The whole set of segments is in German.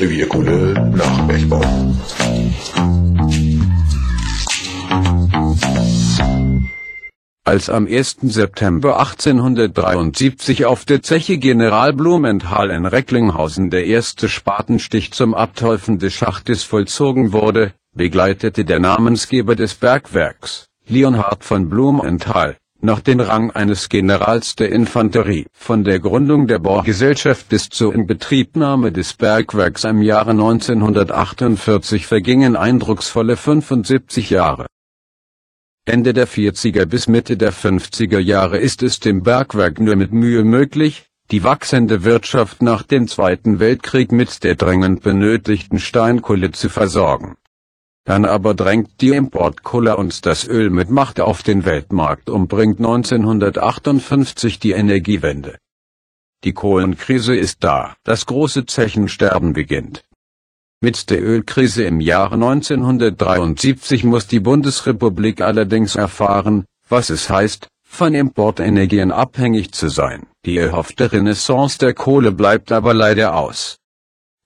Revierkunde nach Bergbau. Als am 1. September 1873 auf der Zeche General Blumenthal in Recklinghausen der erste Spatenstich zum Abteufen des Schachtes vollzogen wurde, begleitete der Namensgeber des Bergwerks, Leonhard von Blumenthal, noch den Rang eines Generals der Infanterie. Von der Gründung der Bohrgesellschaft bis zur Inbetriebnahme des Bergwerks im Jahre 1948 vergingen eindrucksvolle 75 Jahre. Ende der 40er bis Mitte der 50er Jahre ist es dem Bergwerk nur mit Mühe möglich, die wachsende Wirtschaft nach dem Zweiten Weltkrieg mit der dringend benötigten Steinkohle zu versorgen. Dann aber drängt die Importkohle uns das Öl mit Macht auf den Weltmarkt und bringt 1958 die Energiewende. Die Kohlenkrise ist da, das große Zechensterben beginnt. Mit der Ölkrise im Jahre 1973 muss die Bundesrepublik allerdings erfahren, was es heißt, von Importenergien abhängig zu sein. Die erhoffte Renaissance der Kohle bleibt aber leider aus.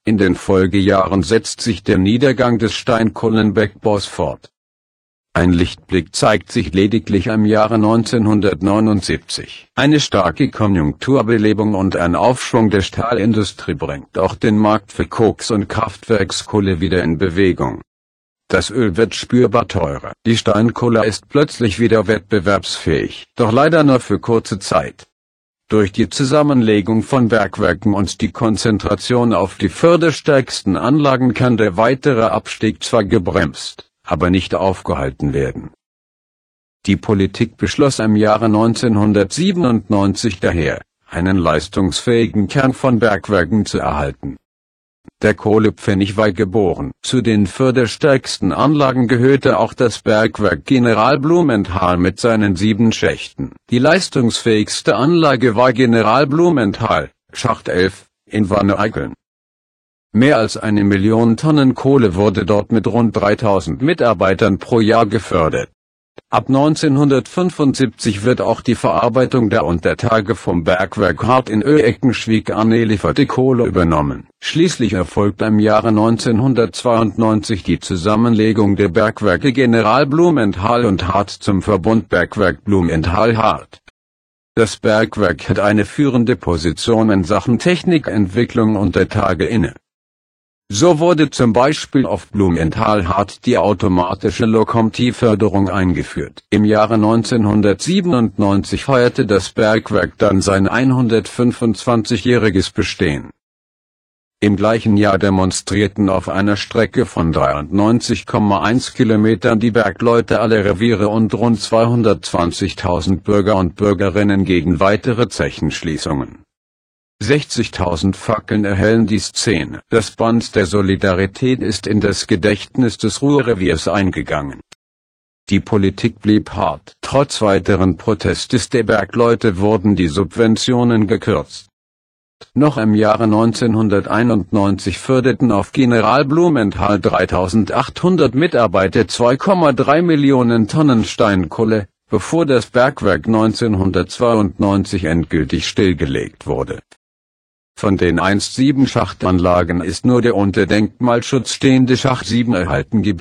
In den Folgejahren setzt sich der Niedergang des Steinkohlenbergbaus fort. Ein Lichtblick zeigt sich lediglich im Jahre 1979. Eine starke Konjunkturbelebung und ein Aufschwung der Stahlindustrie bringt auch den Markt für Koks und Kraftwerkskohle wieder in Bewegung. Das Öl wird spürbar teurer. Die Steinkohle ist plötzlich wieder wettbewerbsfähig, doch leider nur für kurze Zeit. Durch die Zusammenlegung von Bergwerken und die Konzentration auf die förderstärksten Anlagen kann der weitere Abstieg zwar gebremst aber nicht aufgehalten werden. Die Politik beschloss im Jahre 1997 daher, einen leistungsfähigen Kern von Bergwerken zu erhalten. Der Kohlepfennig war geboren. Zu den förderstärksten Anlagen gehörte auch das Bergwerk General Blumenthal mit seinen sieben Schächten. Die leistungsfähigste Anlage war General Blumenthal, Schacht 11, in Wanne-Eickeln. Mehr als eine Million Tonnen Kohle wurde dort mit rund 3000 Mitarbeitern pro Jahr gefördert. Ab 1975 wird auch die Verarbeitung der Untertage vom Bergwerk Hart in Oeeckenschwick an lieferte Kohle übernommen. Schließlich erfolgt im Jahre 1992 die Zusammenlegung der Bergwerke General Blumenthal und Hart zum Verbund Bergwerk Blumenthal Hart. Das Bergwerk hat eine führende Position in Sachen Technikentwicklung unter Tage inne. So wurde zum Beispiel auf Blumenthal-Hart die automatische Lokomotivförderung eingeführt. Im Jahre 1997 feierte das Bergwerk dann sein 125-jähriges Bestehen. Im gleichen Jahr demonstrierten auf einer Strecke von 93,1 Kilometern die Bergleute aller Reviere und rund 220.000 Bürger und Bürgerinnen gegen weitere Zechenschließungen 60.000 Fackeln erhellen die Szene. Das Band der Solidarität ist in das Gedächtnis des Ruhrreviers eingegangen. Die Politik blieb hart. Trotz weiteren Protestes der Bergleute wurden die Subventionen gekürzt. Noch im Jahre 1991 förderten auf General Blumenthal 3800 Mitarbeiter 2,3 Millionen Tonnen Steinkohle, bevor das Bergwerk 1992 endgültig stillgelegt wurde. Von den einst sieben Schachtanlagen ist nur der unter Denkmalschutz stehende Schacht 7 erhalten geblieben